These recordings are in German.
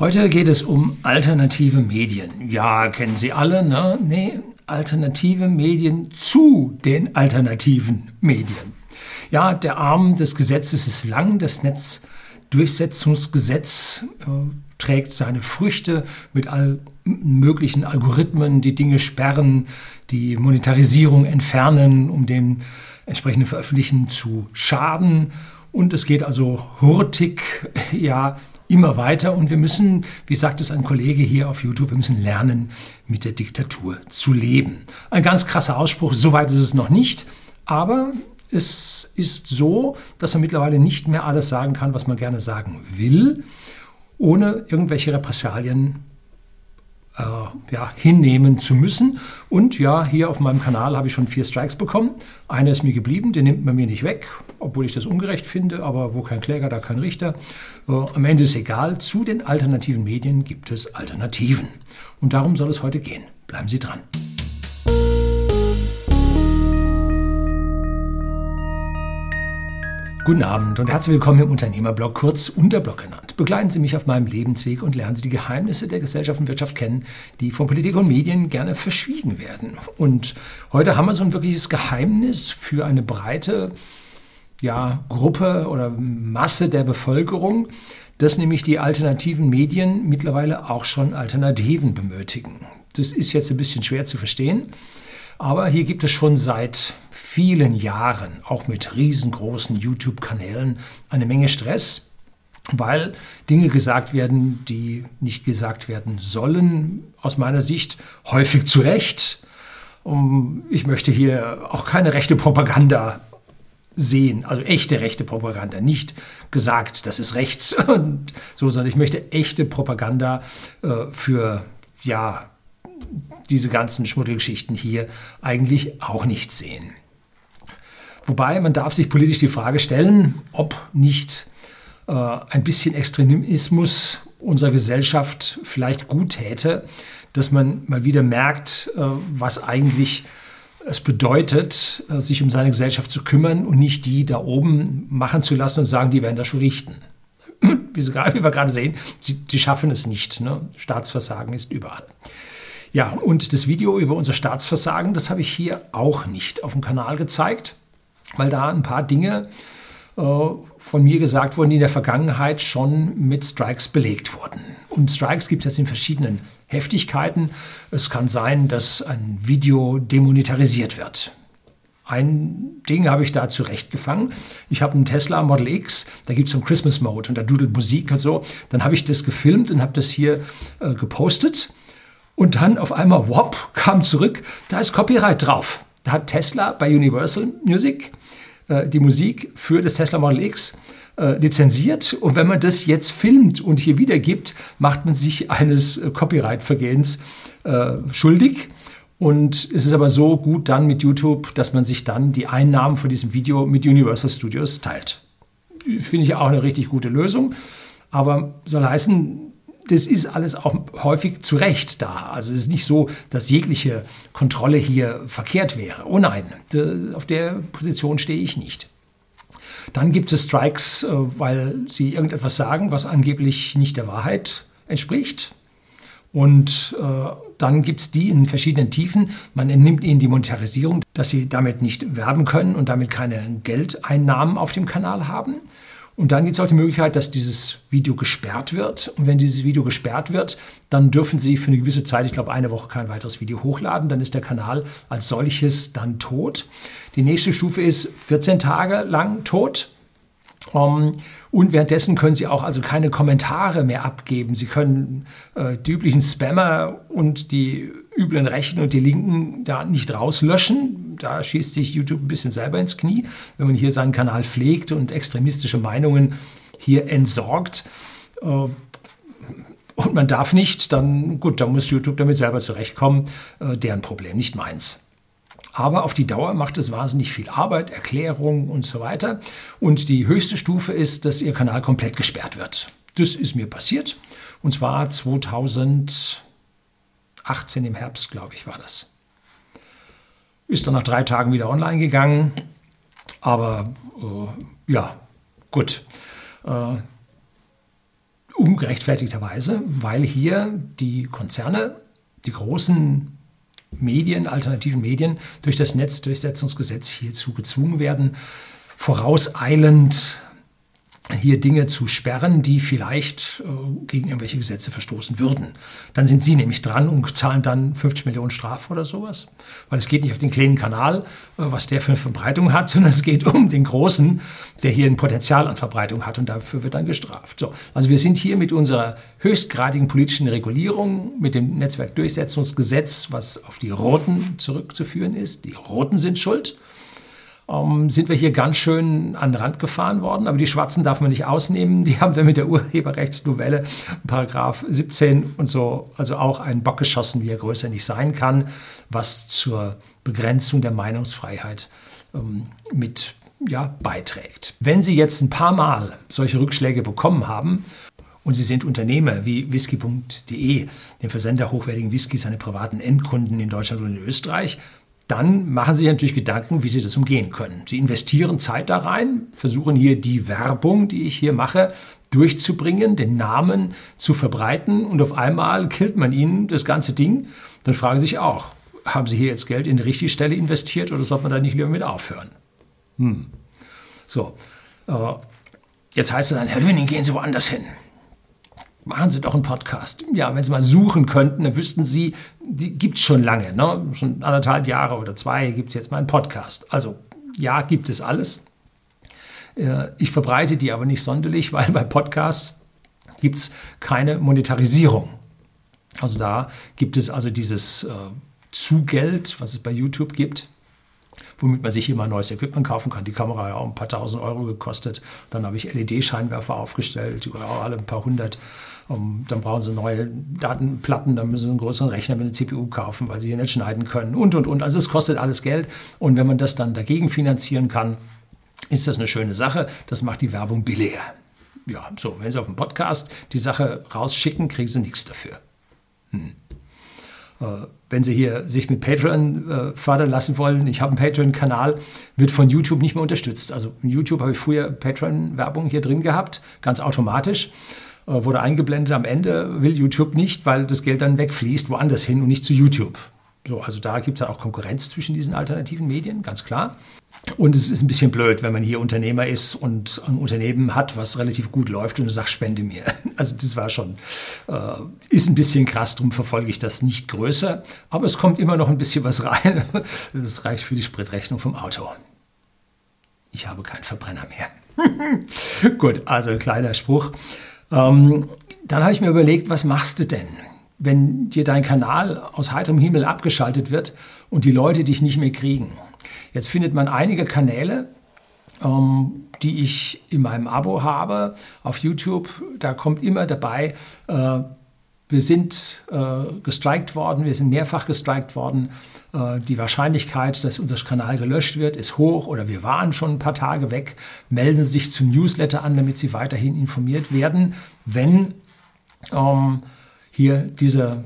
Heute geht es um alternative Medien. Ja, kennen Sie alle, ne? Nee, alternative Medien zu den alternativen Medien. Ja, der Arm des Gesetzes ist lang, das Netzdurchsetzungsgesetz äh, trägt seine Früchte mit all möglichen Algorithmen, die Dinge sperren, die Monetarisierung entfernen, um dem entsprechenden Veröffentlichen zu schaden. Und es geht also hurtig, ja, immer weiter und wir müssen, wie sagt es ein Kollege hier auf YouTube, wir müssen lernen, mit der Diktatur zu leben. Ein ganz krasser Ausspruch, soweit ist es noch nicht, aber es ist so, dass man mittlerweile nicht mehr alles sagen kann, was man gerne sagen will, ohne irgendwelche Repressalien äh, ja, hinnehmen zu müssen. Und ja, hier auf meinem Kanal habe ich schon vier Strikes bekommen. Einer ist mir geblieben, den nimmt man mir nicht weg, obwohl ich das ungerecht finde, aber wo kein Kläger, da kein Richter. Äh, am Ende ist egal, zu den alternativen Medien gibt es Alternativen. Und darum soll es heute gehen. Bleiben Sie dran. Guten Abend und herzlich willkommen im Unternehmerblog, kurz Unterblog genannt. Begleiten Sie mich auf meinem Lebensweg und lernen Sie die Geheimnisse der Gesellschaft und Wirtschaft kennen, die von Politik und Medien gerne verschwiegen werden. Und heute haben wir so ein wirkliches Geheimnis für eine breite ja, Gruppe oder Masse der Bevölkerung, dass nämlich die alternativen Medien mittlerweile auch schon Alternativen benötigen. Das ist jetzt ein bisschen schwer zu verstehen. Aber hier gibt es schon seit vielen Jahren, auch mit riesengroßen YouTube-Kanälen, eine Menge Stress, weil Dinge gesagt werden, die nicht gesagt werden sollen, aus meiner Sicht häufig zu Recht. Ich möchte hier auch keine rechte Propaganda sehen, also echte rechte Propaganda, nicht gesagt, das ist rechts und so, sondern ich möchte echte Propaganda äh, für ja diese ganzen Schmuddelgeschichten hier eigentlich auch nicht sehen. Wobei man darf sich politisch die Frage stellen, ob nicht äh, ein bisschen Extremismus unserer Gesellschaft vielleicht gut täte, dass man mal wieder merkt, äh, was eigentlich es bedeutet, äh, sich um seine Gesellschaft zu kümmern und nicht die da oben machen zu lassen und sagen, die werden das schon richten. Wie, wir gerade sehen, sie, sie schaffen es nicht. Ne? Staatsversagen ist überall. Ja, und das Video über unser Staatsversagen, das habe ich hier auch nicht auf dem Kanal gezeigt, weil da ein paar Dinge äh, von mir gesagt wurden, die in der Vergangenheit schon mit Strikes belegt wurden. Und Strikes gibt es jetzt in verschiedenen Heftigkeiten. Es kann sein, dass ein Video demonetarisiert wird. Ein Ding habe ich da zurechtgefangen. Ich habe einen Tesla Model X, da gibt es so einen Christmas Mode und da dudelt Musik und so. Dann habe ich das gefilmt und habe das hier äh, gepostet. Und dann auf einmal, whoop, kam zurück, da ist Copyright drauf. Da hat Tesla bei Universal Music äh, die Musik für das Tesla Model X äh, lizenziert. Und wenn man das jetzt filmt und hier wiedergibt, macht man sich eines äh, Copyright-Vergehens äh, schuldig. Und es ist aber so gut dann mit YouTube, dass man sich dann die Einnahmen von diesem Video mit Universal Studios teilt. Finde ich auch eine richtig gute Lösung. Aber soll heißen, das ist alles auch häufig zu Recht da. Also es ist nicht so, dass jegliche Kontrolle hier verkehrt wäre. Oh nein, auf der Position stehe ich nicht. Dann gibt es Strikes, äh, weil sie irgendetwas sagen, was angeblich nicht der Wahrheit entspricht. Und äh, dann gibt es die in verschiedenen Tiefen. Man entnimmt ihnen die Monetarisierung, dass sie damit nicht werben können und damit keine Geldeinnahmen auf dem Kanal haben. Und dann gibt es auch die Möglichkeit, dass dieses Video gesperrt wird. Und wenn dieses Video gesperrt wird, dann dürfen Sie für eine gewisse Zeit, ich glaube eine Woche, kein weiteres Video hochladen. Dann ist der Kanal als solches dann tot. Die nächste Stufe ist 14 Tage lang tot. Um, ähm, und währenddessen können Sie auch also keine Kommentare mehr abgeben. Sie können äh, die üblichen Spammer und die üblen Rechten und die Linken da nicht rauslöschen. Da schießt sich YouTube ein bisschen selber ins Knie, wenn man hier seinen Kanal pflegt und extremistische Meinungen hier entsorgt. Äh, und man darf nicht, dann gut, dann muss YouTube damit selber zurechtkommen. Äh, deren Problem, nicht meins. Aber auf die Dauer macht es wahnsinnig viel Arbeit, Erklärung und so weiter. Und die höchste Stufe ist, dass Ihr Kanal komplett gesperrt wird. Das ist mir passiert. Und zwar 2018 im Herbst, glaube ich, war das. Ist dann nach drei Tagen wieder online gegangen. Aber äh, ja, gut. Äh, ungerechtfertigterweise, weil hier die Konzerne, die großen Medien, alternativen Medien durch das Netzdurchsetzungsgesetz hierzu gezwungen werden, vorauseilend hier Dinge zu sperren, die vielleicht äh, gegen irgendwelche Gesetze verstoßen würden. Dann sind sie nämlich dran und zahlen dann 50 Millionen Strafe oder sowas. Weil es geht nicht auf den kleinen Kanal, äh, was der für eine Verbreitung hat, sondern es geht um den großen, der hier ein Potenzial an Verbreitung hat und dafür wird dann gestraft. So, also wir sind hier mit unserer höchstgradigen politischen Regulierung, mit dem Netzwerkdurchsetzungsgesetz, was auf die Roten zurückzuführen ist. Die Roten sind schuld ähm, sind wir hier ganz schön an den Rand gefahren worden. Aber die Schwarzen darf man nicht ausnehmen. Die haben dann mit der Urheberrechtsnovelle, Paragraph 17 und so, also auch einen Bock geschossen, wie er größer nicht sein kann, was zur Begrenzung der Meinungsfreiheit ähm, mit ja, beiträgt. Wenn Sie jetzt ein paar Mal solche Rückschläge bekommen haben, und Sie sind Unternehmer wie whisky.de, dem Versender hochwertigen Whiskys die privaten Endkunden in Deutschland und in Österreich, dann machen Sie sich natürlich Gedanken, wie Sie das umgehen können. Sie investieren Zeit da rein, versuchen hier die Werbung, die ich hier mache, durchzubringen, den Namen zu verbreiten und auf einmal killt man Ihnen das ganze Ding. Dann fragen Sie sich auch, haben Sie hier jetzt Geld in die richtige Stelle investiert oder sollte man da nicht lieber mit aufhören? Hm. So, jetzt heißt es dann, Herr Löning, gehen Sie woanders hin machen Sie doch einen Podcast. Ja, wenn Sie mal suchen könnten, dann wüssten Sie, die gibt es schon lange, ne? schon anderthalb Jahre oder zwei gibt es jetzt mal einen Podcast. Also ja, gibt es alles. Äh, ich verbreite die aber nicht sonderlich, weil bei Podcasts gibt es keine Monetarisierung. Also da gibt es also dieses äh, Zugeld, was es bei YouTube gibt, womit man sich immer neues Equipment kaufen kann. Die Kamera hat auch ein paar tausend Euro gekostet. Dann habe ich LED-Scheinwerfer aufgestellt, auch alle ein paar hundert. Um, dann brauchen sie neue Datenplatten, dann müssen sie einen größeren Rechner mit einer CPU kaufen, weil sie hier nicht schneiden können und, und, und. Also es kostet alles Geld. Und wenn man das dann dagegen finanzieren kann, ist das eine schöne Sache. Das macht die Werbung billiger. Ja, so, wenn Sie auf dem Podcast die Sache rausschicken, kriegen Sie nichts dafür. Hm. Äh, wenn Sie hier sich mit Patreon äh, fördern lassen wollen, ich habe einen Patreon-Kanal, wird von YouTube nicht mehr unterstützt. Also in YouTube habe ich früher Patreon-Werbung hier drin gehabt, ganz automatisch. Äh, wurde eingeblendet am Ende, will YouTube nicht, weil das Geld dann wegfließt, woanders hin und nicht zu YouTube. So, also da gibt es ja auch Konkurrenz zwischen diesen alternativen Medien, ganz klar. Und es ist ein bisschen blöd, wenn man hier Unternehmer ist und ein Unternehmen hat, was relativ gut läuft und du sagst, spende mir. Also das war schon, äh, ist ein bisschen krass, darum verfolge ich das nicht größer. Aber es kommt immer noch ein bisschen was rein. Das reicht für die Spritrechnung vom Auto. Ich habe keinen Verbrenner mehr. gut, also ein kleiner Spruch. Ähm, dann habe ich mir überlegt, was machst du denn, wenn dir dein Kanal aus heiterem Himmel abgeschaltet wird und die Leute dich nicht mehr kriegen? Jetzt findet man einige Kanäle, ähm, die ich in meinem Abo habe auf YouTube. Da kommt immer dabei, äh, wir sind äh, gestrikt worden, wir sind mehrfach gestrikt worden. Äh, die Wahrscheinlichkeit, dass unser Kanal gelöscht wird, ist hoch oder wir waren schon ein paar Tage weg. Melden Sie sich zum Newsletter an, damit Sie weiterhin informiert werden, wenn ähm, hier dieser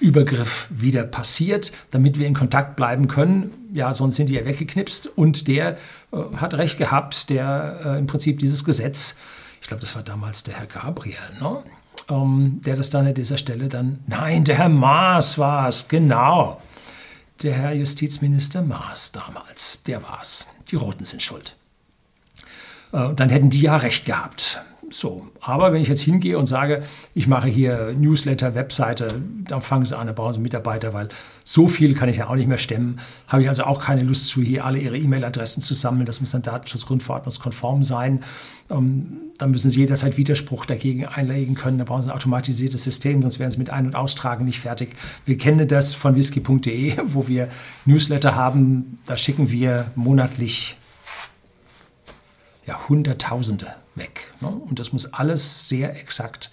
Übergriff wieder passiert, damit wir in Kontakt bleiben können. Ja, sonst sind die ja weggeknipst. Und der äh, hat recht gehabt, der äh, im Prinzip dieses Gesetz, ich glaube, das war damals der Herr Gabriel, ne? ähm, der das dann an dieser Stelle dann, nein, der Herr Maas war es, genau. Der Herr Justizminister Maas damals, der war es. Die Roten sind schuld. Äh, dann hätten die ja recht gehabt. So, aber wenn ich jetzt hingehe und sage, ich mache hier Newsletter, Webseite, dann fangen sie an, da brauchen sie Mitarbeiter, weil so viel kann ich ja auch nicht mehr stemmen. Habe ich also auch keine Lust zu, hier alle ihre E-Mail-Adressen zu sammeln. Das muss dann datenschutzgrundverordnungskonform sein. Ähm, dann müssen sie jederzeit Widerspruch dagegen einlegen können. Da brauchen sie ein automatisiertes System, sonst werden sie mit Ein- und Austragen nicht fertig. Wir kennen das von whisky.de, wo wir Newsletter haben. Da schicken wir monatlich ja, Hunderttausende weg. Ne? Und das muss alles sehr exakt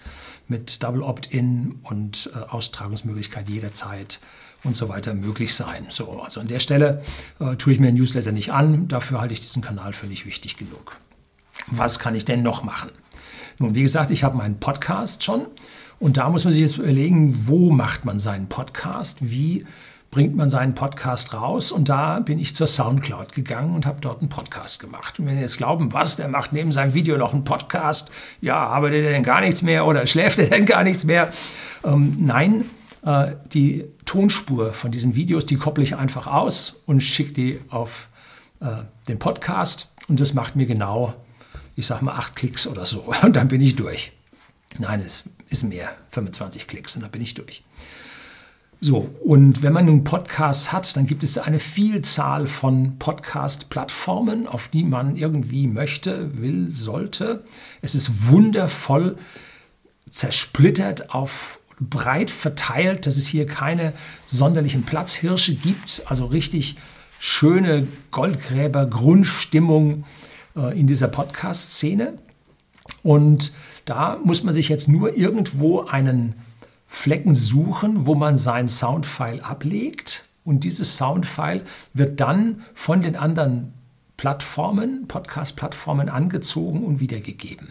mit Double Opt-in und äh, Austragungsmöglichkeit jederzeit und so weiter möglich sein. So, also an der Stelle äh, tue ich mir ein Newsletter nicht an. Dafür halte ich diesen Kanal für nicht wichtig genug. Was kann ich denn noch machen? Nun, wie gesagt, ich habe meinen Podcast schon und da muss man sich jetzt überlegen, wo macht man seinen Podcast? Wie bringt man seinen Podcast raus und da bin ich zur Soundcloud gegangen und habe dort einen Podcast gemacht. Und wenn Sie jetzt glauben, was, der macht neben seinem Video noch einen Podcast, ja, arbeitet er denn gar nichts mehr oder schläft er denn gar nichts mehr? Ähm, nein, äh, die Tonspur von diesen Videos, die kopple ich einfach aus und schicke die auf äh, den Podcast und das macht mir genau, ich sag mal, acht Klicks oder so und dann bin ich durch. Nein, es ist mehr, 25 Klicks und dann bin ich durch. So, und wenn man nun Podcasts hat, dann gibt es eine Vielzahl von Podcast-Plattformen, auf die man irgendwie möchte, will, sollte. Es ist wundervoll zersplittert auf breit verteilt, dass es hier keine sonderlichen Platzhirsche gibt, also richtig schöne Goldgräber-Grundstimmung äh, in dieser Podcast-Szene. Und da muss man sich jetzt nur irgendwo einen Flecken suchen, wo man sein Soundfile ablegt. Und dieses Soundfile wird dann von den anderen Plattformen, Podcast-Plattformen angezogen und wiedergegeben.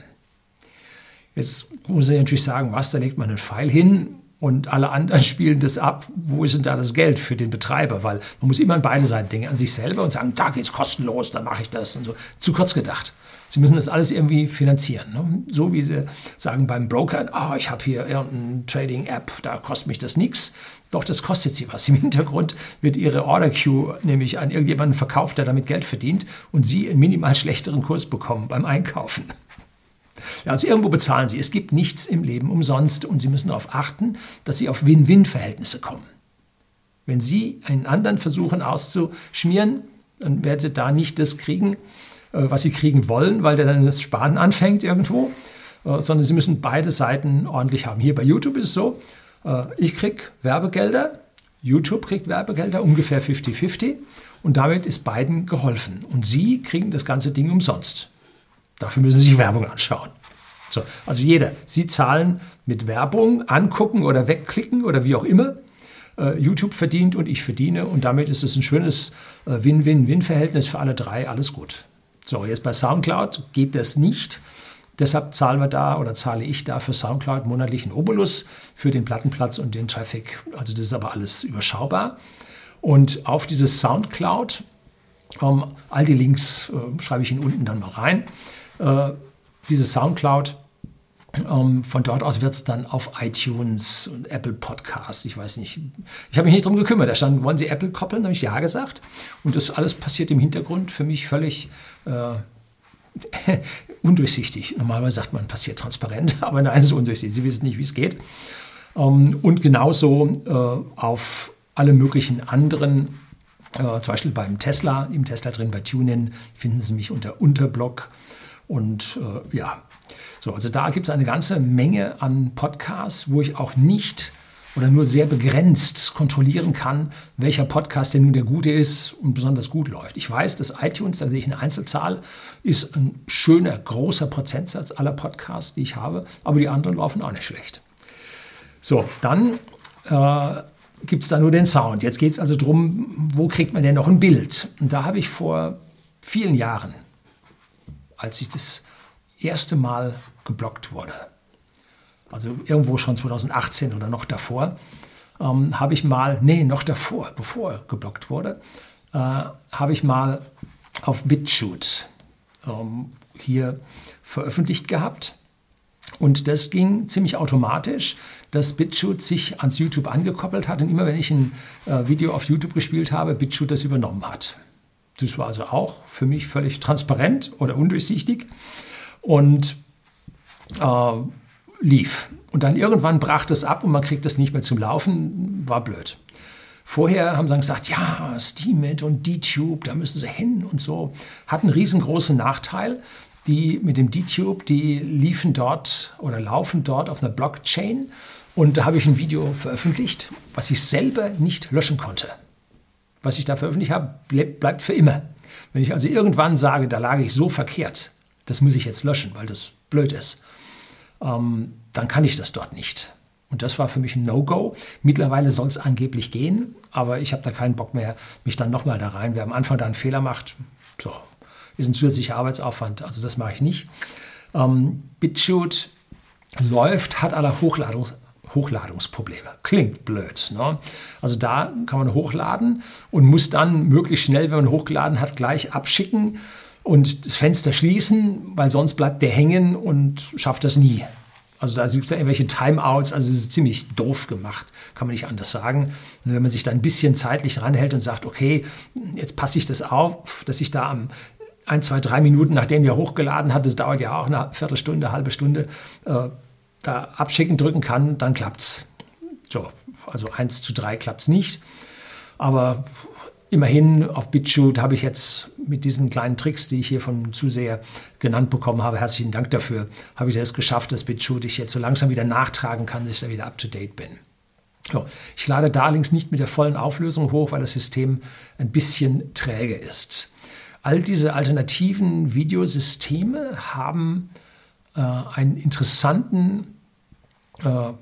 Jetzt muss ich natürlich sagen, was, da legt man einen Pfeil hin und alle anderen spielen das ab. Wo ist denn da das Geld für den Betreiber? Weil man muss immer an beide Seiten denken, an sich selber und sagen, da geht es kostenlos, dann mache ich das und so. Zu kurz gedacht. Sie müssen das alles irgendwie finanzieren. Ne? So wie Sie sagen beim Broker, oh, ich habe hier irgendeine Trading-App, da kostet mich das nichts. Doch, das kostet Sie was. Im Hintergrund wird Ihre Order Queue nämlich an irgendjemanden verkauft, der damit Geld verdient und Sie einen minimal schlechteren Kurs bekommen beim Einkaufen. Also irgendwo bezahlen Sie. Es gibt nichts im Leben umsonst und Sie müssen darauf achten, dass Sie auf Win-Win-Verhältnisse kommen. Wenn Sie einen anderen versuchen auszuschmieren, dann werden Sie da nicht das kriegen, äh, was Sie kriegen wollen, weil der dann das Sparen anfängt irgendwo, äh, sondern Sie müssen beide Seiten ordentlich haben. Hier bei YouTube ist es so, äh, ich kriege Werbegelder, YouTube kriegt Werbegelder, ungefähr 50-50 und damit ist beiden geholfen. Und Sie kriegen das ganze Ding umsonst. Dafür müssen Sie sich Werbung anschauen. So, also jeder, Sie zahlen mit Werbung, angucken oder wegklicken oder wie auch immer. Uh, YouTube verdient und ich verdiene und damit ist es ein schönes uh, Win-Win-Win-Verhältnis für alle drei, alles gut. So, jetzt bei SoundCloud geht das nicht. Deshalb zahlen wir da oder zahle ich da für SoundCloud monatlichen Obolus für den Plattenplatz und den Traffic. Also das ist aber alles überschaubar. Und auf dieses SoundCloud, ähm, all die Links äh, schreibe ich Ihnen unten dann mal rein äh, diese Soundcloud. Ähm, von dort aus wird es dann auf iTunes und Apple Podcasts, ich weiß nicht. Ich habe mich nicht darum gekümmert. Da stand, wollen Sie Apple koppeln? Da habe ich Ja gesagt. Und das alles passiert im Hintergrund für mich völlig äh, undurchsichtig. Normalerweise sagt man, passiert transparent, aber nein, es ist undurchsichtig. Sie wissen nicht, wie es geht. Ähm, und genauso äh, auf alle möglichen anderen, äh, zum Beispiel beim Tesla, im Tesla drin bei TuneIn, finden Sie mich unter Unterblock. Und äh, ja, so, also da gibt es eine ganze Menge an Podcasts, wo ich auch nicht oder nur sehr begrenzt kontrollieren kann, welcher Podcast denn nun der gute ist und besonders gut läuft. Ich weiß, dass iTunes, da sehe ich eine Einzelzahl, ist ein schöner, großer Prozentsatz aller Podcasts, die ich habe, aber die anderen laufen auch nicht schlecht. So, dann äh, gibt es da nur den Sound. Jetzt geht es also darum, wo kriegt man denn noch ein Bild? Und da habe ich vor vielen Jahren als ich das erste Mal geblockt wurde, also irgendwo schon 2018 oder noch davor, ähm, habe ich mal, nee, noch davor, bevor er geblockt wurde, äh, habe ich mal auf BitChute ähm, hier veröffentlicht gehabt. Und das ging ziemlich automatisch, dass BitChute sich ans YouTube angekoppelt hat und immer wenn ich ein äh, Video auf YouTube gespielt habe, BitChute das übernommen hat. Das war also auch für mich völlig transparent oder undurchsichtig und äh, lief. Und dann irgendwann brach das ab und man kriegt das nicht mehr zum Laufen, war blöd. Vorher haben sie gesagt, ja, Steemit und DTube, da müssen sie hin und so. Hat einen riesengroßen Nachteil. Die mit dem DTube, die liefen dort oder laufen dort auf einer Blockchain. Und da habe ich ein Video veröffentlicht, was ich selber nicht löschen konnte was ich da veröffentlicht habe, bleibt für immer. Wenn ich also irgendwann sage, da lag ich so verkehrt, das muss ich jetzt löschen, weil das blöd ist, ähm, dann kann ich das dort nicht. Und das war für mich ein No-Go. Mittlerweile soll es angeblich gehen, aber ich habe da keinen Bock mehr, mich dann nochmal da rein. Wer am Anfang da einen Fehler macht, so, ist ein zusätzlicher Arbeitsaufwand. Also das mache ich nicht. Ähm, BitChute läuft, hat alle Hochladungs Hochladungsprobleme. Klingt blöd. Ne? Also da kann man hochladen und muss dann möglichst schnell, wenn man hochgeladen hat, gleich abschicken und das Fenster schließen, weil sonst bleibt der hängen und schafft das nie. Also da gibt es ja irgendwelche Timeouts, also das ist ziemlich doof gemacht, kann man nicht anders sagen. Und wenn man sich da ein bisschen zeitlich ranhält und sagt, okay, jetzt passe ich das auf, dass ich da am ein, zwei, drei Minuten, nachdem ihr hochgeladen hat, das dauert ja auch eine Viertelstunde, eine halbe Stunde, äh, da abschicken drücken kann, dann klappt's. So, also 1 zu 3 klappt es nicht. Aber immerhin auf BitChute habe ich jetzt mit diesen kleinen Tricks, die ich hier von Zuseher genannt bekommen habe, herzlichen Dank dafür, habe ich es geschafft, dass BitChute ich jetzt so langsam wieder nachtragen kann, dass ich da wieder up to date bin. So, ich lade Darlings nicht mit der vollen Auflösung hoch, weil das System ein bisschen träge ist. All diese alternativen Videosysteme haben äh, einen interessanten äh,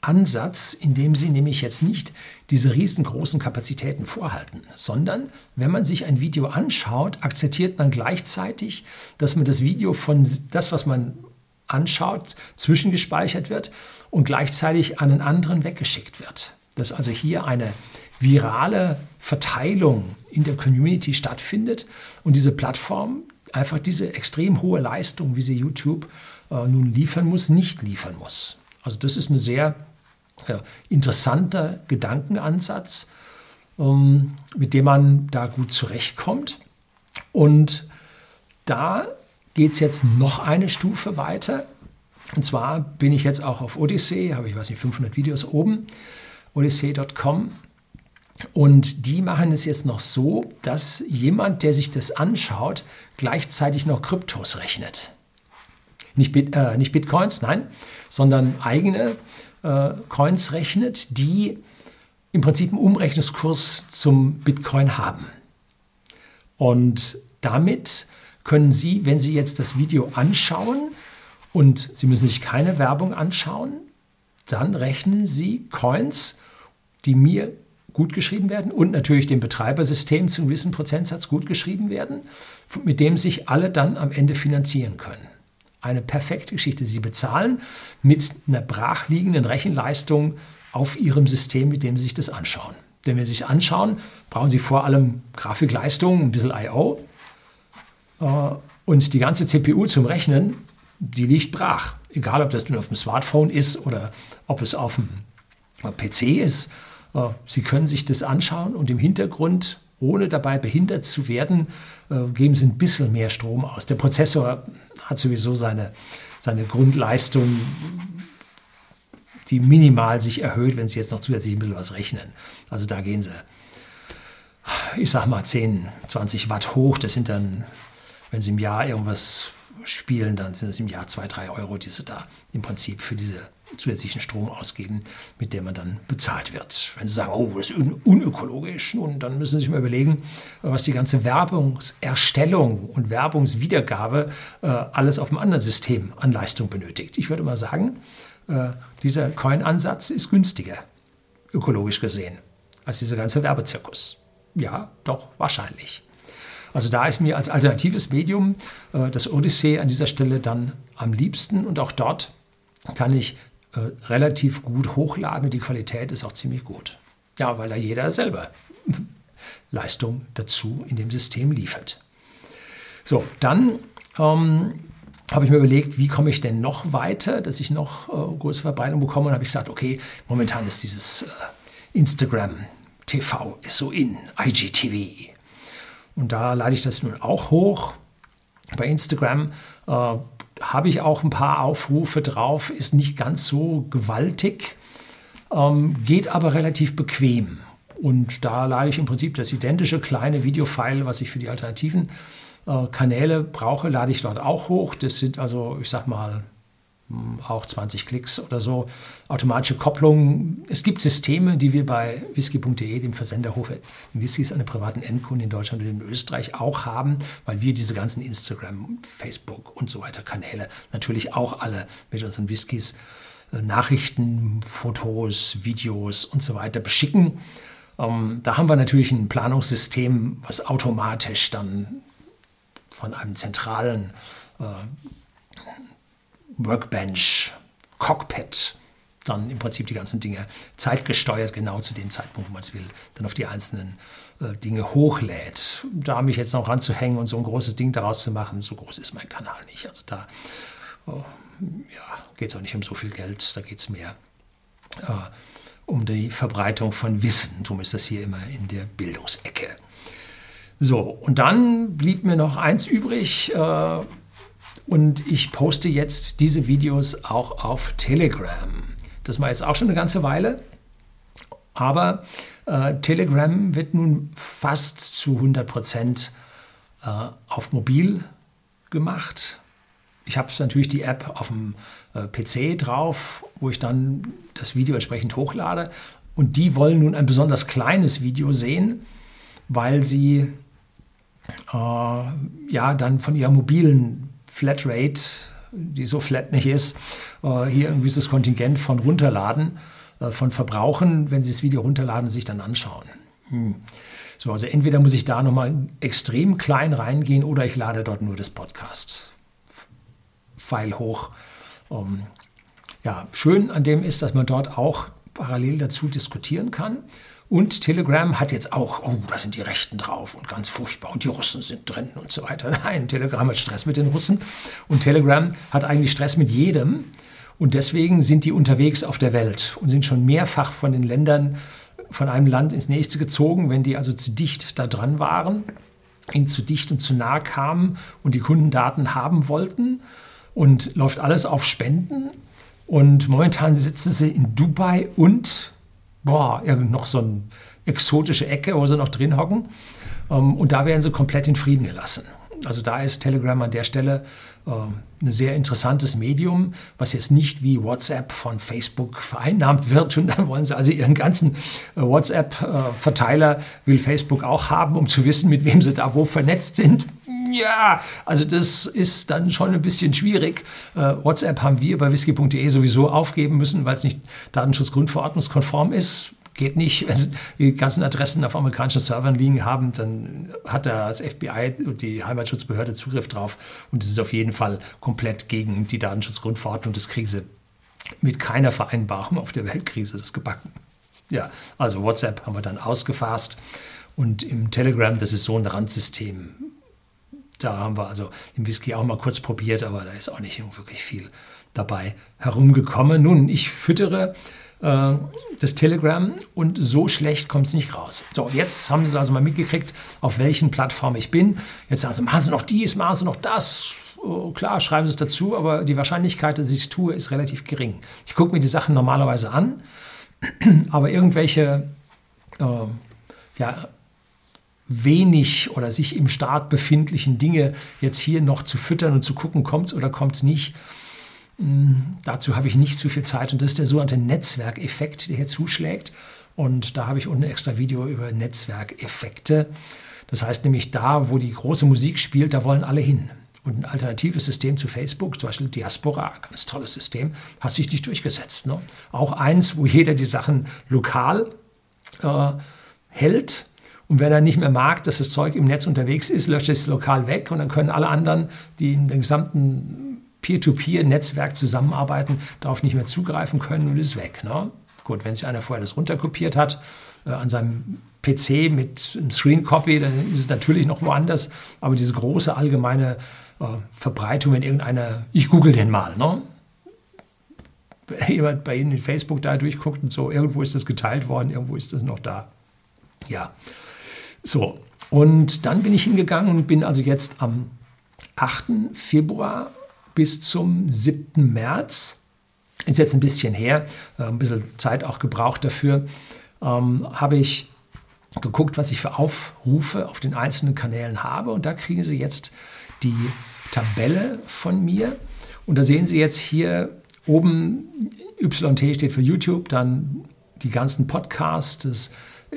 Ansatz, indem sie nämlich jetzt nicht diese riesengroßen Kapazitäten vorhalten, sondern wenn man sich ein Video anschaut, akzeptiert man gleichzeitig, dass man das Video von das, was man anschaut, zwischengespeichert wird und gleichzeitig an einen anderen weggeschickt wird. Dass also hier eine virale Verteilung in der Community stattfindet und diese Plattform einfach diese extrem hohe Leistung, wie sie YouTube äh, nun liefern muss, nicht liefern muss. Also das ist ein sehr äh, interessanter Gedankenansatz, ähm, mit dem man da gut zurechtkommt. Und da geht es jetzt noch eine Stufe weiter. Und zwar bin ich jetzt auch auf Odyssey, habe ich weiß nicht 500 Videos oben, odyssey.com. Und die machen es jetzt noch so, dass jemand, der sich das anschaut, gleichzeitig noch Kryptos rechnet. Nicht, Bit, äh, nicht Bitcoins, nein, sondern eigene äh, Coins rechnet, die im Prinzip einen Umrechnungskurs zum Bitcoin haben. Und damit können Sie, wenn Sie jetzt das Video anschauen und Sie müssen sich keine Werbung anschauen, dann rechnen Sie Coins, die mir gut geschrieben werden und natürlich dem Betreibersystem zu einem gewissen Prozentsatz gut geschrieben werden, mit dem sich alle dann am Ende finanzieren können eine perfekte Geschichte. Sie bezahlen mit einer brachliegenden Rechenleistung auf Ihrem System, mit dem Sie sich das anschauen. Denn wenn Sie sich anschauen, brauchen Sie vor allem Grafikleistung, ein bisschen I.O. Äh, und die ganze CPU zum Rechnen, die liegt brach. Egal, ob das nun auf dem Smartphone ist oder ob es auf dem PC ist. Äh, Sie können sich das anschauen und im Hintergrund, ohne dabei behindert zu werden, äh, geben Sie ein bisschen mehr Strom aus. Der Prozessor hat sowieso seine, seine Grundleistung, die minimal sich erhöht, wenn Sie jetzt noch zusätzlich ein bisschen was rechnen. Also da gehen Sie, ich sag mal, 10, 20 Watt hoch. Das sind dann, wenn Sie im Jahr irgendwas spielen, dann sind es im Jahr 2, 3 Euro, die Sie da im Prinzip für diese zusätzlichen Strom ausgeben, mit dem man dann bezahlt wird. Wenn Sie sagen, oh, das ist un unökologisch, nun, dann müssen Sie sich mal überlegen, was die ganze Werbungserstellung und Werbungswiedergabe äh, alles auf einem anderen System an Leistung benötigt. Ich würde mal sagen, äh, dieser Coin-Ansatz ist günstiger, ökologisch gesehen, als dieser ganze Werbezirkus. Ja, doch, wahrscheinlich. Also da ist mir als alternatives Medium äh, das Odyssey an dieser Stelle dann am liebsten und auch dort kann ich äh, relativ gut hochladen. Die Qualität ist auch ziemlich gut. Ja, weil da jeder selber Leistung dazu in dem System liefert. So, dann ähm, habe ich mir überlegt, wie komme ich denn noch weiter, dass ich noch äh, größere Verbreitung bekomme. Und habe ich gesagt, okay, momentan ist dieses äh, Instagram TV ist so in, IGTV. Und da lade ich das nun auch hoch. Bei Instagram äh, habe ich auch ein paar Aufrufe drauf, ist nicht ganz so gewaltig, ähm, geht aber relativ bequem. Und da lade ich im Prinzip das identische kleine Videofile, was ich für die alternativen äh, Kanäle brauche, lade ich dort auch hoch. Das sind also, ich sag mal, auch 20 Klicks oder so, automatische Kopplung. Es gibt Systeme, die wir bei whisky.de, dem Versender hochwertigen Whiskys an den privaten Endkunden in Deutschland und in Österreich auch haben, weil wir diese ganzen Instagram, Facebook und so weiter Kanäle natürlich auch alle mit unseren Whiskys äh, Nachrichten, Fotos, Videos und so weiter beschicken. Ähm, da haben wir natürlich ein Planungssystem, was automatisch dann von einem zentralen äh, Workbench, Cockpit dann im Prinzip die ganzen Dinge zeitgesteuert, genau zu dem Zeitpunkt, wo man es will, dann auf die einzelnen äh, Dinge hochlädt. Da mich jetzt noch ranzuhängen und so ein großes Ding daraus zu machen, so groß ist mein Kanal nicht. Also da oh, ja, geht es auch nicht um so viel Geld, da geht es mehr äh, um die Verbreitung von Wissen. Darum ist das hier immer in der Bildungsecke. So, und dann blieb mir noch eins übrig. Äh, und ich poste jetzt diese Videos auch auf Telegram. Das war jetzt auch schon eine ganze Weile. Aber äh, Telegram wird nun fast zu 100 Prozent äh, auf mobil gemacht. Ich habe natürlich die App auf dem äh, PC drauf, wo ich dann das Video entsprechend hochlade. Und die wollen nun ein besonders kleines Video sehen, weil sie äh, ja dann von ihrer mobilen Flatrate, die so flat nicht ist, äh, hier ein gewisses Kontingent von runterladen, äh, von verbrauchen, wenn sie das Video runterladen sich dann anschauen. Hm. So, also entweder muss ich da nochmal extrem klein reingehen oder ich lade dort nur das Podcast-File hoch. Um, ähm, ja, schön an dem ist, dass man dort auch parallel dazu diskutieren kann. Und Telegram hat jetzt auch, oh, da sind die Rechten drauf und ganz furchtbar und die Russen sind drin und so weiter. Nein, Telegram hat Stress mit den Russen und Telegram hat eigentlich Stress mit jedem. Und deswegen sind die unterwegs auf der Welt und sind schon mehrfach von den Ländern, von einem Land ins nächste gezogen, wenn die also zu dicht da dran waren, ihnen zu dicht und zu nah kamen und die Kundendaten haben wollten. Und läuft alles auf Spenden. Und momentan sitzen sie in Dubai und boah, irgend noch so eine exotische Ecke, wo sie noch drin hocken. Ähm, und da werden sie komplett in Frieden gelassen. Also da ist Telegram an der Stelle ein sehr interessantes Medium, was jetzt nicht wie WhatsApp von Facebook vereinnahmt wird. Und dann wollen sie also ihren ganzen äh, WhatsApp-Verteiler will Facebook auch haben, um zu wissen, mit wem sie da wo vernetzt sind. Ja, also das ist dann schon ein bisschen schwierig. Äh, WhatsApp haben wir bei whisky.de sowieso aufgeben müssen, weil es nicht datenschutzgrundverordnungskonform ist geht nicht. Wenn Sie die ganzen Adressen auf amerikanischen Servern liegen haben, dann hat das FBI und die Heimatschutzbehörde Zugriff drauf. Und es ist auf jeden Fall komplett gegen die Datenschutzgrundverordnung. Das kriegen Sie mit keiner Vereinbarung auf der Weltkrise das gebacken. Ja, also WhatsApp haben wir dann ausgefasst. Und im Telegram, das ist so ein Randsystem. Da haben wir also im Whisky auch mal kurz probiert, aber da ist auch nicht wirklich viel dabei herumgekommen. Nun, ich füttere äh, das Telegram und so schlecht kommt es nicht raus. So, jetzt haben Sie also mal mitgekriegt, auf welchen Plattformen ich bin. Jetzt sagen Sie, machen Sie noch dies, machen Sie noch das. Oh, klar, schreiben Sie es dazu, aber die Wahrscheinlichkeit, dass ich es tue, ist relativ gering. Ich gucke mir die Sachen normalerweise an, aber irgendwelche äh, ja, wenig oder sich im Start befindlichen Dinge jetzt hier noch zu füttern und zu gucken, kommt es oder kommt es nicht, dazu habe ich nicht zu viel Zeit und das ist der sogenannte Netzwerkeffekt, der hier zuschlägt. Und da habe ich unten ein extra Video über Netzwerkeffekte. Das heißt nämlich da, wo die große Musik spielt, da wollen alle hin. Und ein alternatives System zu Facebook, zum Beispiel Diaspora, ganz tolles System, hat sich nicht durchgesetzt. Ne? Auch eins, wo jeder die Sachen lokal äh, hält. Und wenn er nicht mehr mag, dass das Zeug im Netz unterwegs ist, löscht es lokal weg und dann können alle anderen, die in den gesamten Peer-to-Peer-Netzwerk zusammenarbeiten, darauf nicht mehr zugreifen können und ist weg. Ne? Gut, wenn sich einer vorher das runterkopiert hat äh, an seinem PC mit einem Screen Copy, dann ist es natürlich noch woanders. Aber diese große allgemeine äh, Verbreitung, wenn irgendeiner, ich google den mal, ne? jemand bei Ihnen in Facebook da durchguckt und so, irgendwo ist das geteilt worden, irgendwo ist das noch da. Ja, so. Und dann bin ich hingegangen und bin also jetzt am 8. Februar bis zum 7. März, ist jetzt ein bisschen her, äh, ein bisschen Zeit auch gebraucht dafür, ähm, habe ich geguckt, was ich für Aufrufe auf den einzelnen Kanälen habe. Und da kriegen Sie jetzt die Tabelle von mir. Und da sehen Sie jetzt hier oben, YT steht für YouTube, dann die ganzen Podcasts, das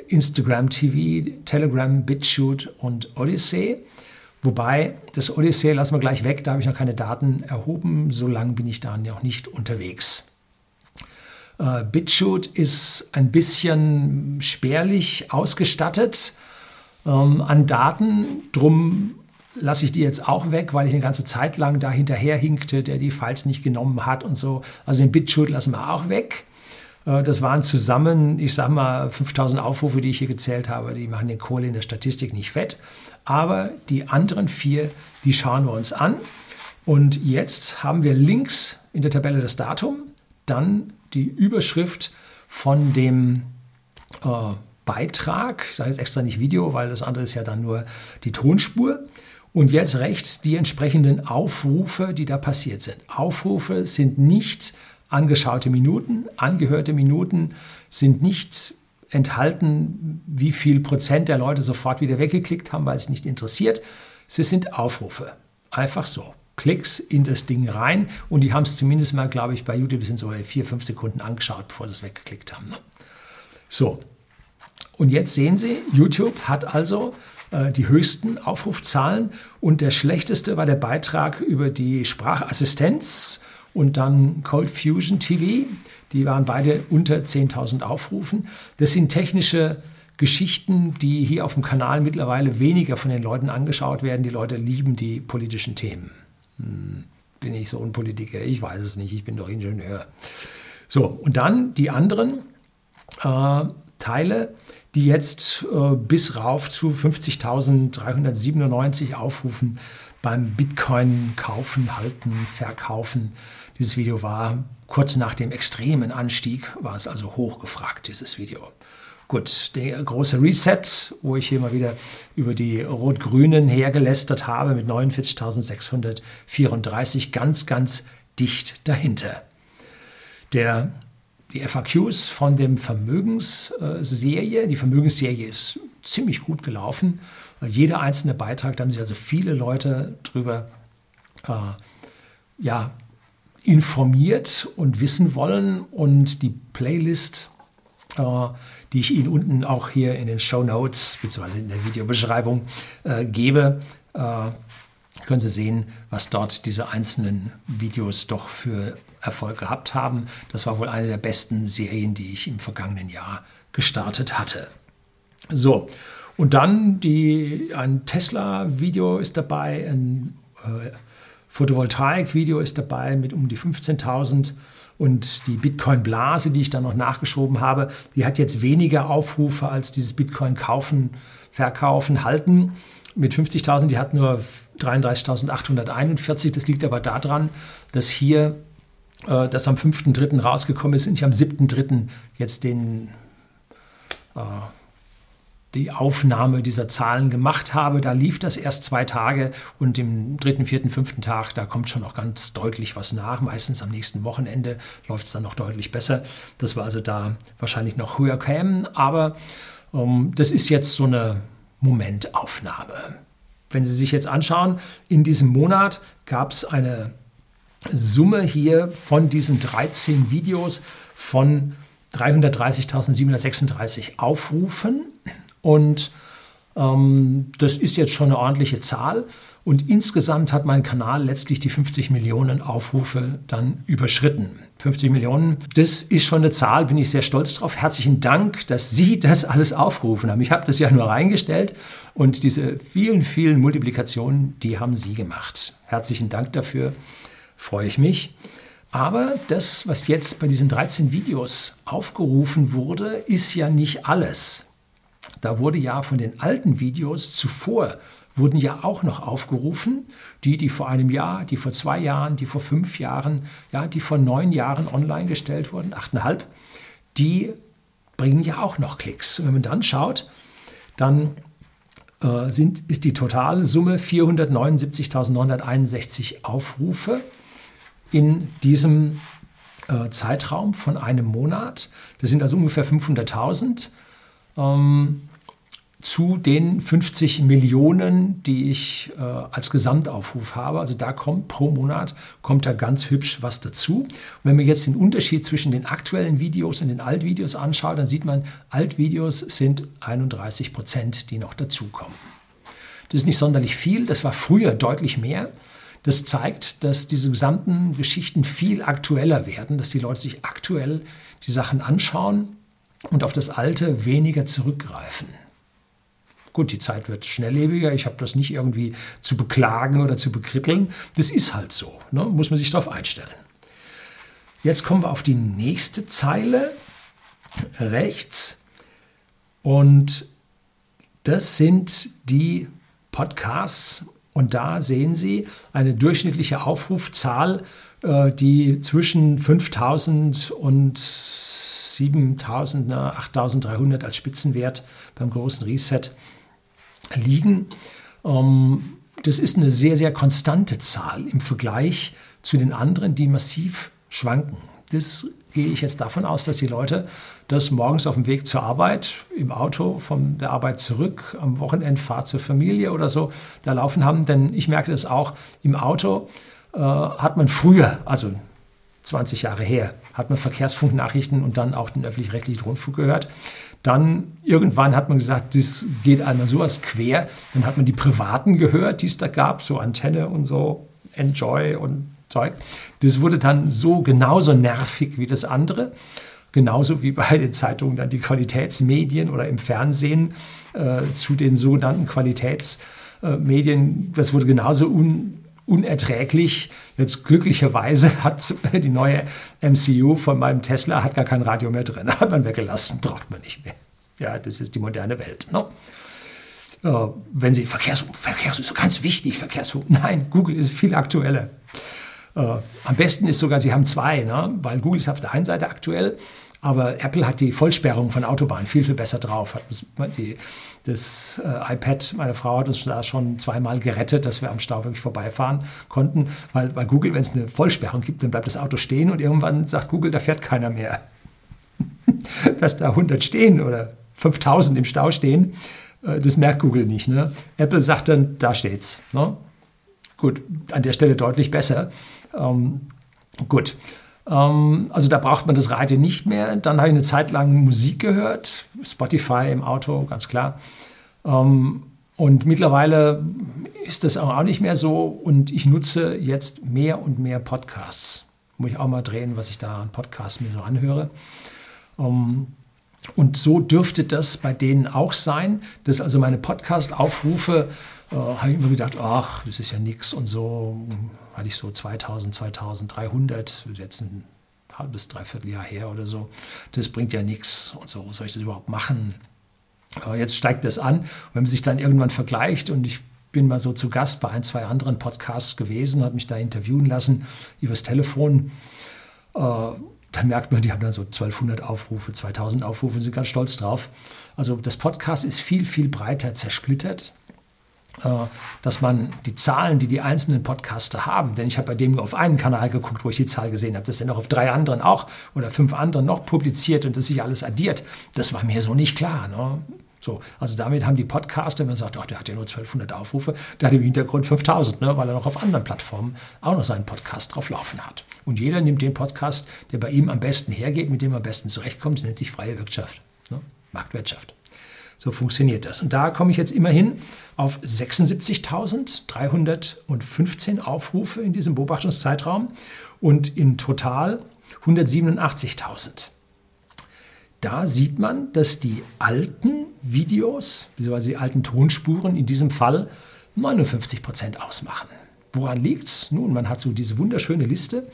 Instagram TV, Telegram, BitChute und Odyssey. Wobei, das Odyssey lassen wir gleich weg, da habe ich noch keine Daten erhoben, so lange bin ich da noch nicht unterwegs. Äh, BitChute ist ein bisschen spärlich ausgestattet ähm, an Daten, drum lasse ich die jetzt auch weg, weil ich eine ganze Zeit lang da hinterher hinkte, der die Files nicht genommen hat und so. Also den BitChute lassen wir auch weg. Äh, das waren zusammen, ich sag mal, 5000 Aufrufe, die ich hier gezählt habe. Die machen den Kohle in der Statistik nicht fett. Aber die anderen vier, die schauen wir uns an. Und jetzt haben wir links in der Tabelle das Datum, dann die Überschrift von dem äh, Beitrag, ich sage jetzt extra nicht Video, weil das andere ist ja dann nur die Tonspur. Und jetzt rechts die entsprechenden Aufrufe, die da passiert sind. Aufrufe sind nicht angeschaute Minuten, angehörte Minuten sind nicht enthalten, wie viel Prozent der Leute sofort wieder weggeklickt haben, weil es nicht interessiert. Sie sind Aufrufe. Einfach so. Klicks in das Ding rein und die haben es zumindest mal, glaube ich, bei YouTube sind so vier, fünf Sekunden angeschaut, bevor sie es weggeklickt haben. Ne? So. Und jetzt sehen Sie, YouTube hat also äh, die höchsten Aufrufzahlen und der schlechteste war der Beitrag über die Sprachassistenz und dann Cold Fusion TV. Die waren beide unter 10.000 Aufrufen. Das sind technische Geschichten, die hier auf dem Kanal mittlerweile weniger von den Leuten angeschaut werden. Die Leute lieben die politischen Themen. Hm, bin ich so ein Politiker? Ich weiß es nicht. Ich bin doch Ingenieur. So, und dann die anderen äh, Teile die jetzt äh, bis rauf zu 50.397 Aufrufen beim Bitcoin kaufen, halten, verkaufen. Dieses Video war kurz nach dem extremen Anstieg, war es also hochgefragt, dieses Video. Gut, der große Reset, wo ich hier mal wieder über die Rot-Grünen hergelästert habe mit 49.634, ganz, ganz dicht dahinter. Der die FAQs von dem Vermögensserie. Die Vermögensserie ist ziemlich gut gelaufen. Jeder einzelne Beitrag, da haben sich also viele Leute drüber äh, ja, informiert und wissen wollen. Und die Playlist, äh, die ich Ihnen unten auch hier in den Show Notes bzw. in der Videobeschreibung äh, gebe, äh, können Sie sehen, was dort diese einzelnen Videos doch für Erfolg gehabt haben. Das war wohl eine der besten Serien, die ich im vergangenen Jahr gestartet hatte. So, und dann die, ein Tesla-Video ist dabei, ein äh, Photovoltaik-Video ist dabei mit um die 15.000 und die Bitcoin-Blase, die ich dann noch nachgeschoben habe, die hat jetzt weniger Aufrufe als dieses Bitcoin-Kaufen, Verkaufen, Halten mit 50.000. Die hat nur 33.841. Das liegt aber daran, dass hier äh, das am 5.3. rausgekommen ist und ich am 7.3. jetzt den, äh, die Aufnahme dieser Zahlen gemacht habe. Da lief das erst zwei Tage und im dritten, vierten, fünften Tag, da kommt schon noch ganz deutlich was nach. Meistens am nächsten Wochenende läuft es dann noch deutlich besser. Das war also da wahrscheinlich noch höher kämen, aber ähm, das ist jetzt so eine Momentaufnahme. Wenn Sie sich jetzt anschauen, in diesem Monat gab es eine Summe hier von diesen 13 Videos von 330.736 Aufrufen. Und ähm, das ist jetzt schon eine ordentliche Zahl. Und insgesamt hat mein Kanal letztlich die 50 Millionen Aufrufe dann überschritten. 50 Millionen, das ist schon eine Zahl, bin ich sehr stolz drauf. Herzlichen Dank, dass Sie das alles aufgerufen haben. Ich habe das ja nur reingestellt und diese vielen, vielen Multiplikationen, die haben Sie gemacht. Herzlichen Dank dafür freue ich mich. Aber das, was jetzt bei diesen 13 Videos aufgerufen wurde, ist ja nicht alles. Da wurde ja von den alten Videos zuvor wurden ja auch noch aufgerufen, die, die vor einem Jahr, die vor zwei Jahren, die vor fünf Jahren, ja, die vor neun Jahren online gestellt wurden, achteinhalb, die bringen ja auch noch Klicks. Und wenn man dann schaut, dann äh, sind, ist die Totalsumme 479.961 Aufrufe in diesem äh, Zeitraum von einem Monat. Das sind also ungefähr 500.000 ähm, zu den 50 Millionen, die ich äh, als Gesamtaufruf habe. Also da kommt pro Monat kommt da ganz hübsch was dazu. Und wenn man jetzt den Unterschied zwischen den aktuellen Videos und den Altvideos anschaut, dann sieht man, Altvideos sind 31 Prozent, die noch dazukommen. Das ist nicht sonderlich viel, das war früher deutlich mehr. Das zeigt, dass diese gesamten Geschichten viel aktueller werden, dass die Leute sich aktuell die Sachen anschauen und auf das Alte weniger zurückgreifen. Gut, die Zeit wird schnelllebiger. Ich habe das nicht irgendwie zu beklagen oder zu bekritteln. Das ist halt so. Ne? Muss man sich darauf einstellen. Jetzt kommen wir auf die nächste Zeile. rechts. Und das sind die Podcasts. Und da sehen Sie eine durchschnittliche Aufrufzahl, äh, die zwischen 5000 und 7000, 8300 als Spitzenwert beim großen Reset liegen. Ähm, das ist eine sehr, sehr konstante Zahl im Vergleich zu den anderen, die massiv schwanken. Das gehe ich jetzt davon aus, dass die Leute das morgens auf dem Weg zur Arbeit, im Auto von der Arbeit zurück, am Wochenendfahrt zur Familie oder so, da laufen haben. Denn ich merke das auch, im Auto äh, hat man früher, also 20 Jahre her, hat man Verkehrsfunknachrichten und dann auch den öffentlich-rechtlichen Rundfunk gehört. Dann irgendwann hat man gesagt, das geht einmal sowas quer. Dann hat man die privaten gehört, die es da gab, so Antenne und so, Enjoy und Zeug. Das wurde dann so genauso nervig wie das andere. Genauso wie bei den Zeitungen dann die Qualitätsmedien oder im Fernsehen äh, zu den sogenannten Qualitätsmedien. das wurde genauso un, unerträglich. Jetzt glücklicherweise hat die neue MCU von meinem Tesla hat gar kein Radio mehr drin. Hat man weggelassen, braucht man nicht mehr. Ja, das ist die moderne Welt. Ne? Äh, wenn Sie Verkehrsfunk, Verkehrsfunk ist ganz wichtig, Verkehrsfunk. Nein, Google ist viel aktueller. Äh, am besten ist sogar, sie haben zwei, ne? weil Google ist auf der einen Seite aktuell, aber Apple hat die Vollsperrung von Autobahnen viel, viel besser drauf. Die, das äh, iPad meine Frau hat uns da schon zweimal gerettet, dass wir am Stau wirklich vorbeifahren konnten, weil bei Google, wenn es eine Vollsperrung gibt, dann bleibt das Auto stehen und irgendwann sagt Google, da fährt keiner mehr. dass da 100 stehen oder 5000 im Stau stehen, äh, das merkt Google nicht. Ne? Apple sagt dann, da steht's. Ne? Gut, an der Stelle deutlich besser. Ähm, gut. Ähm, also da braucht man das Radio nicht mehr. Dann habe ich eine Zeit lang Musik gehört, Spotify im Auto, ganz klar. Ähm, und mittlerweile ist das auch nicht mehr so. Und ich nutze jetzt mehr und mehr Podcasts. Muss ich auch mal drehen, was ich da an Podcasts mir so anhöre. Und so dürfte das bei denen auch sein, dass also meine Podcast-Aufrufe äh, habe ich immer gedacht, ach, das ist ja nichts und so. Hatte ich so 2000, 2300, jetzt ein halbes, dreiviertel Jahr her oder so. Das bringt ja nichts und so. Soll ich das überhaupt machen? Aber jetzt steigt das an. Und wenn man sich dann irgendwann vergleicht und ich bin mal so zu Gast bei ein, zwei anderen Podcasts gewesen, habe mich da interviewen lassen übers Telefon. Äh, dann merkt man, die haben dann so 1200 Aufrufe, 2000 Aufrufe, sind ganz stolz drauf. Also das Podcast ist viel, viel breiter zersplittert. Äh, dass man die Zahlen, die die einzelnen Podcaster haben, denn ich habe bei dem auf einen Kanal geguckt, wo ich die Zahl gesehen habe, das ist ja noch auf drei anderen auch oder fünf anderen noch publiziert und das sich alles addiert, das war mir so nicht klar. Ne? So, also damit haben die Podcaster, wenn man sagt, ach, der hat ja nur 1200 Aufrufe, der hat im Hintergrund 5000, ne, weil er noch auf anderen Plattformen auch noch seinen Podcast drauf laufen hat. Und jeder nimmt den Podcast, der bei ihm am besten hergeht, mit dem er am besten zurechtkommt, das nennt sich freie Wirtschaft, ne? Marktwirtschaft. So funktioniert das. Und da komme ich jetzt immerhin auf 76.315 Aufrufe in diesem Beobachtungszeitraum und in total 187.000. Da sieht man, dass die alten Videos, beziehungsweise die alten Tonspuren in diesem Fall 59 Prozent ausmachen. Woran liegt es? Nun, man hat so diese wunderschöne Liste.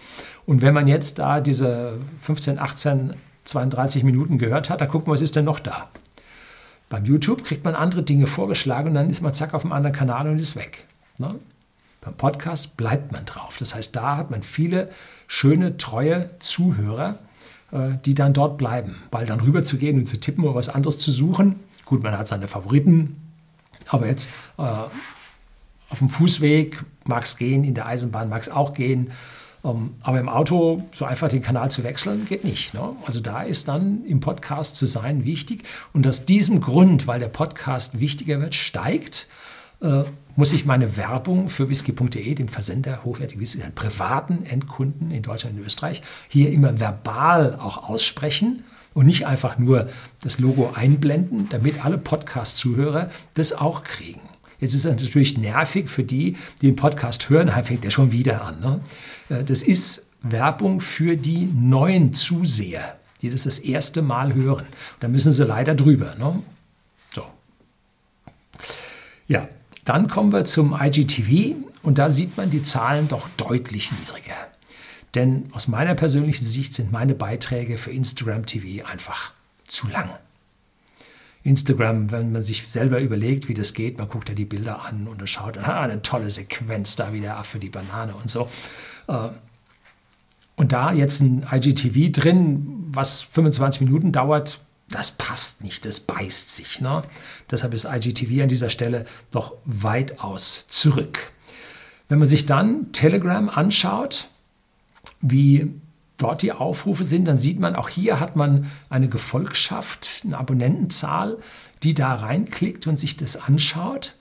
Und wenn man jetzt da diese 15, 18, 32 Minuten gehört hat, dann gucken wir, was ist denn noch da? Beim YouTube kriegt man andere Dinge vorgeschlagen und dann ist man zack auf einem anderen Kanal und ist weg. Ne? Beim Podcast bleibt man drauf. Das heißt, da hat man viele schöne, treue Zuhörer, die dann dort bleiben. Weil dann rüber zu gehen und zu tippen oder was anderes zu suchen, gut, man hat seine Favoriten, aber jetzt äh, auf dem Fußweg mag es gehen, in der Eisenbahn mag es auch gehen. Ähm, aber im Auto so einfach den Kanal zu wechseln, geht nicht. Ne? Also da ist dann im Podcast zu sein wichtig. Und aus diesem Grund, weil der Podcast wichtiger wird, steigt, äh, muss ich meine Werbung für whisky.de, dem Versender hochwertigen Whisky, an privaten Endkunden in Deutschland und Österreich, hier immer verbal auch aussprechen und nicht einfach nur das Logo einblenden, damit alle Podcast-Zuhörer das auch kriegen. Jetzt ist es natürlich nervig für die, die den Podcast hören, da fängt er schon wieder an. Ne? Äh, das ist Werbung für die neuen Zuseher, die das das erste Mal hören. Da müssen sie leider drüber. Ne? So. Ja, dann kommen wir zum IGTV und da sieht man die Zahlen doch deutlich niedriger. Denn aus meiner persönlichen Sicht sind meine Beiträge für Instagram TV einfach zu lang. Instagram, wenn man sich selber überlegt, wie das geht, man guckt ja die Bilder an und schaut, ah, eine tolle Sequenz, da wie der Affe die Banane und so. Äh, und da jetzt ein IGTV drin, was 25 Minuten dauert, das passt nicht, das beißt sich. Ne? Deshalb ist IGTV an dieser Stelle doch weitaus zurück. Wenn man sich dann Telegram anschaut, wie dort die Aufrufe sind, dann sieht man, auch hier hat man eine Gefolgschaft, eine Abonnentenzahl, die da reinklickt und sich das anschaut.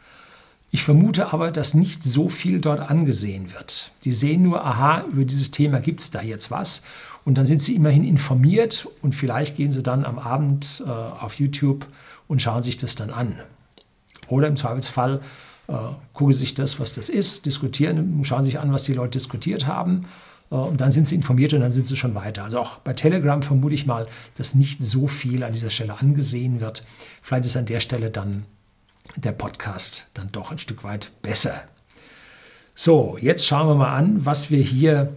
Ich vermute aber, dass nicht so viel dort angesehen wird. Die sehen nur, aha, über dieses Thema gibt es da jetzt was. Und dann sind sie immerhin informiert und vielleicht gehen sie dann am Abend äh, auf YouTube und schauen sich das dann an. Oder im Zweifelsfall äh, gucken sie sich das, was das ist, diskutieren, schauen sich an, was die Leute diskutiert haben. Äh, und dann sind sie informiert und dann sind sie schon weiter. Also auch bei Telegram vermute ich mal, dass nicht so viel an dieser Stelle angesehen wird. Vielleicht ist an der Stelle dann der Podcast dann doch ein Stück weit besser. So, jetzt schauen wir mal an, was wir hier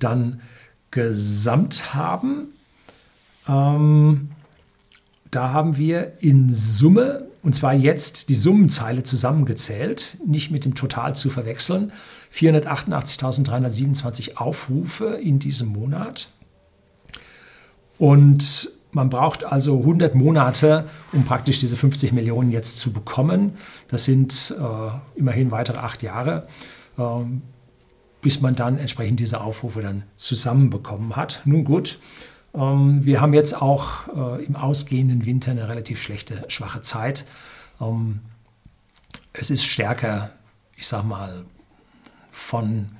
dann gesamt haben. Ähm, da haben wir in Summe, und zwar jetzt die Summenzeile zusammengezählt, nicht mit dem Total zu verwechseln, 488.327 Aufrufe in diesem Monat. Und man braucht also 100 Monate, um praktisch diese 50 Millionen jetzt zu bekommen. Das sind äh, immerhin weitere acht Jahre, äh, bis man dann entsprechend diese Aufrufe dann zusammenbekommen hat. Nun gut, ähm, wir haben jetzt auch äh, im ausgehenden Winter eine relativ schlechte, schwache Zeit. Ähm, es ist stärker, ich sag mal, von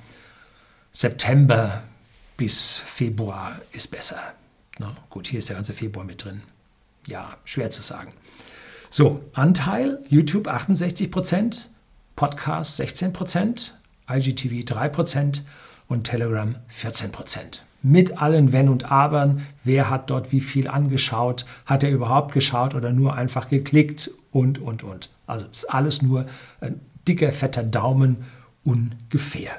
September bis Februar ist besser. Na, gut, hier ist der ganze Februar mit drin. Ja, schwer zu sagen. So, Anteil YouTube 68% Podcast 16 IGTV 3% und Telegram 14% Mit allen Wenn und Abern, wer hat dort wie viel angeschaut, hat er überhaupt geschaut oder nur einfach geklickt und, und, und. Also das ist alles nur ein dicker, fetter Daumen ungefähr.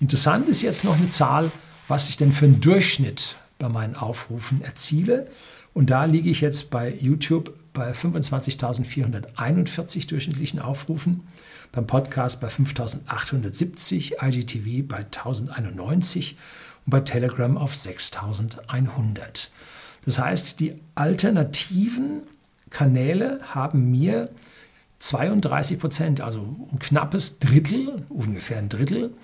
Interessant ist jetzt noch eine Zahl, was ich denn für einen Durchschnitt bei meinen Aufrufen erziele. Und da liege ich jetzt bei YouTube bei 25.441 durchschnittlichen Aufrufen, beim Podcast bei 5.870, IGTV bei 1.091 und bei Telegram auf 6.100. Das heißt, die alternativen Kanäle haben mir 32 Prozent, also ein knappes Drittel, ungefähr ein Drittel,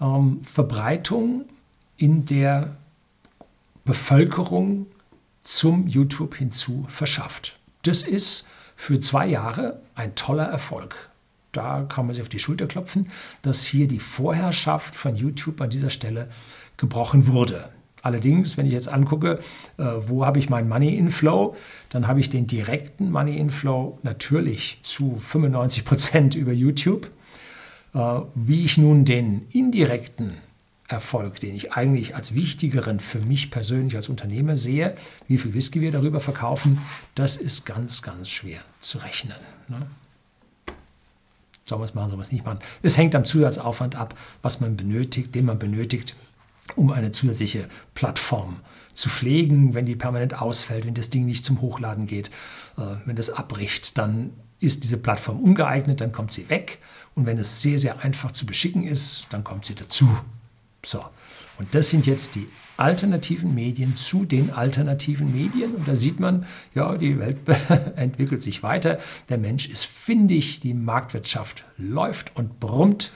ähm, Verbreitung in der Bevölkerung zum YouTube hinzu verschafft. Das ist für zwei Jahre ein toller Erfolg. Da kann man sich auf die Schulter klopfen, dass hier die Vorherrschaft von YouTube an dieser Stelle gebrochen wurde. Allerdings, wenn ich jetzt angucke, äh, wo habe ich meinen Money Inflow, dann habe ich den direkten Money Inflow natürlich zu 95 Prozent über YouTube. Äh, wie ich nun den indirekten Erfolg, den ich eigentlich als wichtigeren für mich persönlich als Unternehmer sehe, wie viel Whisky wir darüber verkaufen, das ist ganz, ganz schwer zu rechnen. Ne? Sollen wir es machen, sollen wir es nicht machen? Es hängt am Zusatzaufwand ab, was man benötigt, den man benötigt, um eine zusätzliche Plattform zu pflegen. Wenn die permanent ausfällt, wenn das Ding nicht zum Hochladen geht, äh, wenn das abbricht, dann ist diese Plattform ungeeignet, dann kommt sie weg. Und wenn es sehr, sehr einfach zu beschicken ist, dann kommt sie dazu. So, und das sind jetzt die alternativen Medien zu den alternativen Medien. Und da sieht man, ja, die Welt entwickelt sich weiter. Der Mensch ist findig, die Marktwirtschaft läuft und brummt.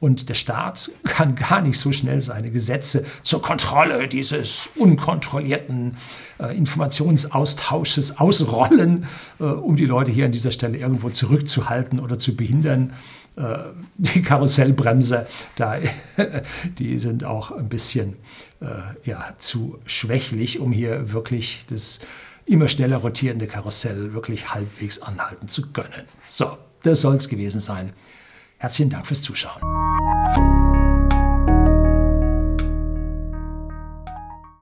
Und der Staat kann gar nicht so schnell seine Gesetze zur Kontrolle dieses unkontrollierten äh, Informationsaustausches ausrollen, äh, um die Leute hier an dieser Stelle irgendwo zurückzuhalten oder zu behindern. Äh, die Karussellbremse, da, die sind auch ein bisschen äh, ja, zu schwächlich, um hier wirklich das immer schneller rotierende Karussell wirklich halbwegs anhalten zu können. So, das soll es gewesen sein. Herzlichen Dank fürs Zuschauen.